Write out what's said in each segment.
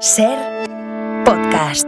Ser podcast.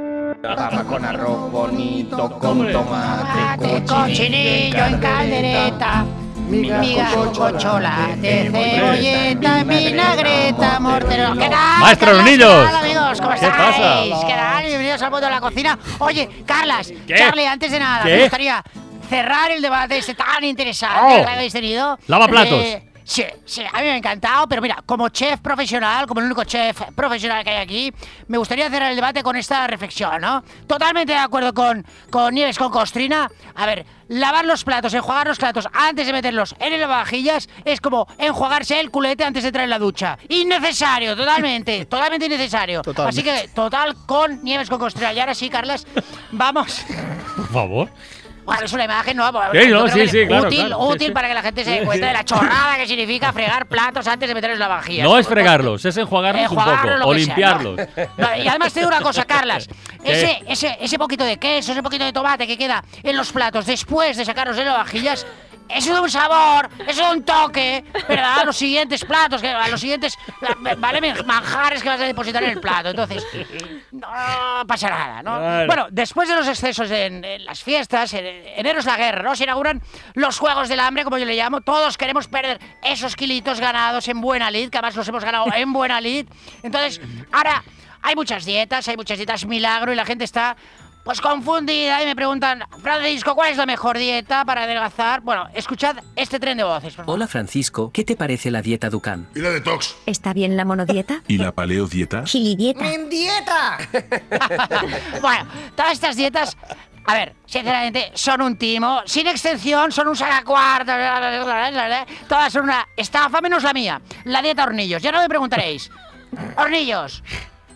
Con arroz bonito, con tomate, cochinillo en caldereta, migas con chocolate, cebolleta, en vinagreta, mortero. ¿Qué tal? Maestro ¿Qué tal? Hornillos. ¿Qué tal, amigos? ¿Cómo ¿Qué estáis? pasa? ¿Qué tal? Bienvenidos al mundo de la cocina. Oye, Carlas, ¿Qué? Charlie, antes de nada, ¿Qué? me gustaría cerrar el debate este tan interesante Oh. que habéis tenido. Lavaplatos. Eh, Sí, sí, a mí me ha encantado, pero mira, como chef profesional, como el único chef profesional que hay aquí, me gustaría cerrar el debate con esta reflexión, ¿no? Totalmente de acuerdo con, con Nieves con Costrina. A ver, lavar los platos, enjuagar los platos antes de meterlos en el lavavajillas es como enjuagarse el culete antes de entrar en la ducha. Innecesario, totalmente, totalmente innecesario. Así que, total con Nieves con Costrina. Y ahora sí, Carlas, vamos. Por favor. Bueno, es una imagen, ¿no? Pues, Sí, no, sí, sí, claro, Útil, claro, útil para que la gente se dé cuenta de la chorrada que significa fregar platos antes de meterlos en la vajilla. No es fregarlos, es enjuagarlos un poco o sea, limpiarlos. y además te digo una cosa, Carlas. Ese, ese, ese poquito de queso, ese poquito de tomate que queda en los platos después de sacarlos de las vajillas, eso da un sabor, eso da un toque, ¿verdad? A los siguientes platos, que- a los siguientes ¿vale? manjares que vas a depositar en el plato. Entonces, no pasa nada, ¿no? Claro. Bueno, después de los excesos en, en las fiestas, en, enero es la guerra, ¿no? Se inauguran los Juegos del Hambre, como yo le llamo. Todos queremos perder esos kilitos ganados en buena lid, que además los hemos ganado en buena lid. Entonces, ahora hay muchas dietas, hay muchas dietas milagro y la gente está... Pues confundida y me preguntan, Francisco, ¿cuál es la mejor dieta para adelgazar? Bueno, escuchad este tren de voces. por favor. Hola Francisco, ¿qué te parece la dieta Dukan? ¿Y la detox? ¿Está bien la monodieta? ¿Y la paleodieta? Gilidieta. bueno, todas estas dietas, a ver, sinceramente, son un timo. Sin extensión, son un sacacuartos. Todas son una estafa menos la mía. La dieta hornillos. Ya no me preguntaréis. Hornillos.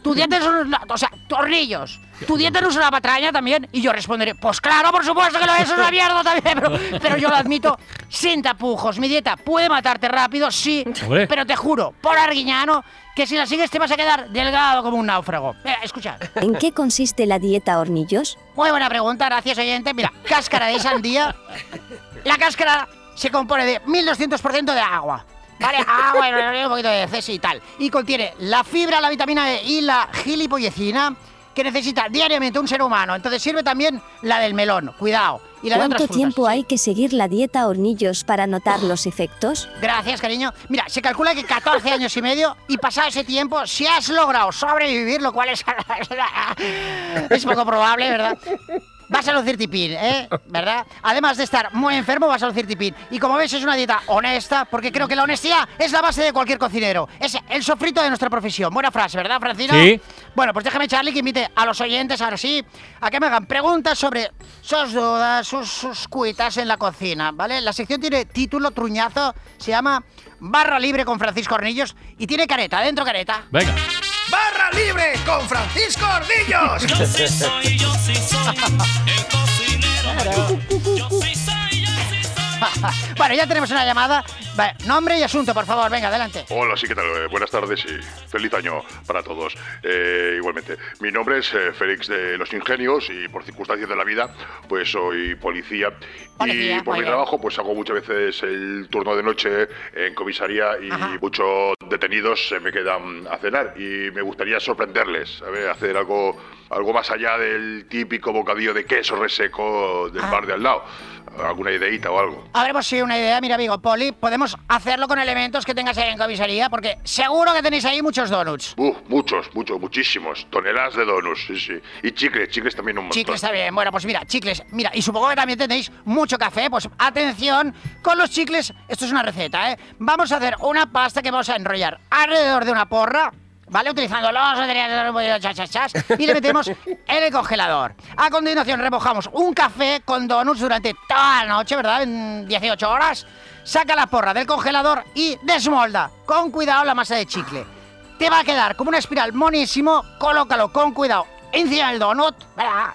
Tu dieta es una... O sea, hornillos. ¿Tu dieta no es una patraña también? Y yo responderé, pues claro, por supuesto que lo es, es una mierda también, pero, pero yo lo admito sin tapujos. Mi dieta puede matarte rápido, sí, Hombre. pero te juro, por arguiñano, que si la sigues te vas a quedar delgado como un náufrago. Mira, escucha. ¿En qué consiste la dieta hornillos? Muy buena pregunta, gracias oyente. Mira, cáscara de sandía. La cáscara se compone de 1200% de agua. ¿Vale? Agua, y un poquito de cesi y tal. Y contiene la fibra, la vitamina E y la gilipollecina que necesita diariamente un ser humano. Entonces sirve también la del melón, cuidado. Y la de otras ¿Cuánto tiempo hay que seguir la dieta hornillos para notar los efectos? Gracias, cariño. Mira, se calcula que 14 años y medio y pasado ese tiempo, si has logrado sobrevivir, lo cual es, es poco probable, ¿verdad? Vas a lucir tipín, ¿eh? ¿Verdad? Además de estar muy enfermo, vas a lucir tipín. Y como ves, es una dieta honesta, porque creo que la honestidad es la base de cualquier cocinero. Es el sofrito de nuestra profesión. Buena frase, ¿verdad, Francino? Sí. Bueno, pues déjame, Charlie, que invite a los oyentes ahora sí a que me hagan preguntas sobre sus dudas, sus, sus cuitas en la cocina, ¿vale? La sección tiene título truñazo, se llama Barra Libre con Francisco Hornillos y tiene careta, dentro careta. Venga. ¡Barra libre con Francisco Ardillos! Yo sí soy, yo sí soy el cocinero. Yo soy. bueno, ya tenemos una llamada. Vale, nombre y asunto, por favor, venga, adelante. Hola, sí, ¿qué tal? Eh, buenas tardes y feliz año para todos. Eh, igualmente, mi nombre es eh, Félix de los Ingenios y por circunstancias de la vida, pues soy policía. Policía, y por mi bien. trabajo, pues hago muchas veces el turno de noche en comisaría y Ajá. muchos detenidos se me quedan a cenar y me gustaría sorprenderles, a ver, hacer algo, algo más allá del típico bocadillo de queso reseco del Ah. bar de al lado. Alguna ideita o algo. Sí una idea, mira, amigo Poli, podemos hacerlo con elementos que tengas ahí en comisaría, porque seguro que tenéis ahí muchos donuts. Uf, muchos, muchos, muchísimos. Toneladas de donuts, sí, sí. Y chicles, chicles también un montón. Chicles está bien. Bueno, pues mira, chicles. Mira, y supongo que también tenéis mucho café. Pues atención con los chicles. Esto es una receta, ¿eh? Vamos a hacer una pasta que vamos a enrollar alrededor de una porra. ¿Vale? Utilizando los y le metemos en el congelador. A continuación remojamos un café con donuts durante toda la noche, ¿verdad? En 18 horas. Saca la porra del congelador y desmolda con cuidado la masa de chicle. Te va a quedar como una espiral monísimo. Colócalo con cuidado encima del donut, ¿verdad?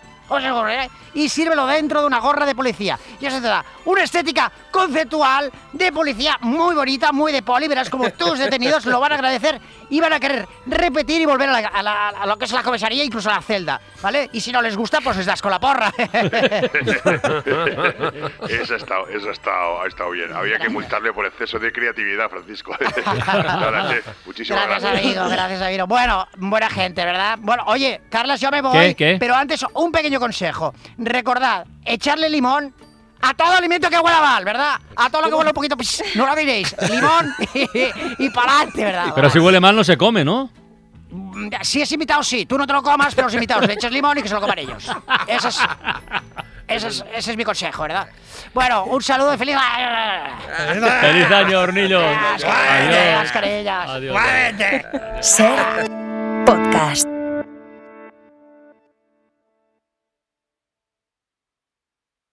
Y sírvelo dentro de una gorra de policía. Y eso te da una estética conceptual de policía muy bonita, muy de poli. Verás como tus detenidos lo van a agradecer y van a querer repetir y volver a, la- a la- a lo que es la comisaría, incluso a la celda, ¿vale? Y si no les gusta, pues les das con la porra. Esa ha estado, esa ha estado, ha estado bien. Había que multarle por exceso de creatividad, Francisco. Muchísimas Gracias, gracias. amigo, gracias, amigo. Bueno, buena gente, ¿verdad? Bueno, oye, Carlas, yo me voy. ¿Qué? ¿Qué? Pero antes, un pequeño consejo. Recordad, echarle limón a todo alimento que huela mal, ¿verdad? A todo lo que huele un poquito, pues, no lo diréis. Limón y, para adelante, ¿verdad? Pero si huele mal no se come, ¿no? Mm, Si es invitado, sí. Tú no te lo comas, pero los invitados le echas limón y que se lo coman ellos. Ese es, ese es, ese es mi consejo, ¿verdad? Bueno, un saludo y feliz... ¡Feliz año, las carillas. Adiós. Ser podcast.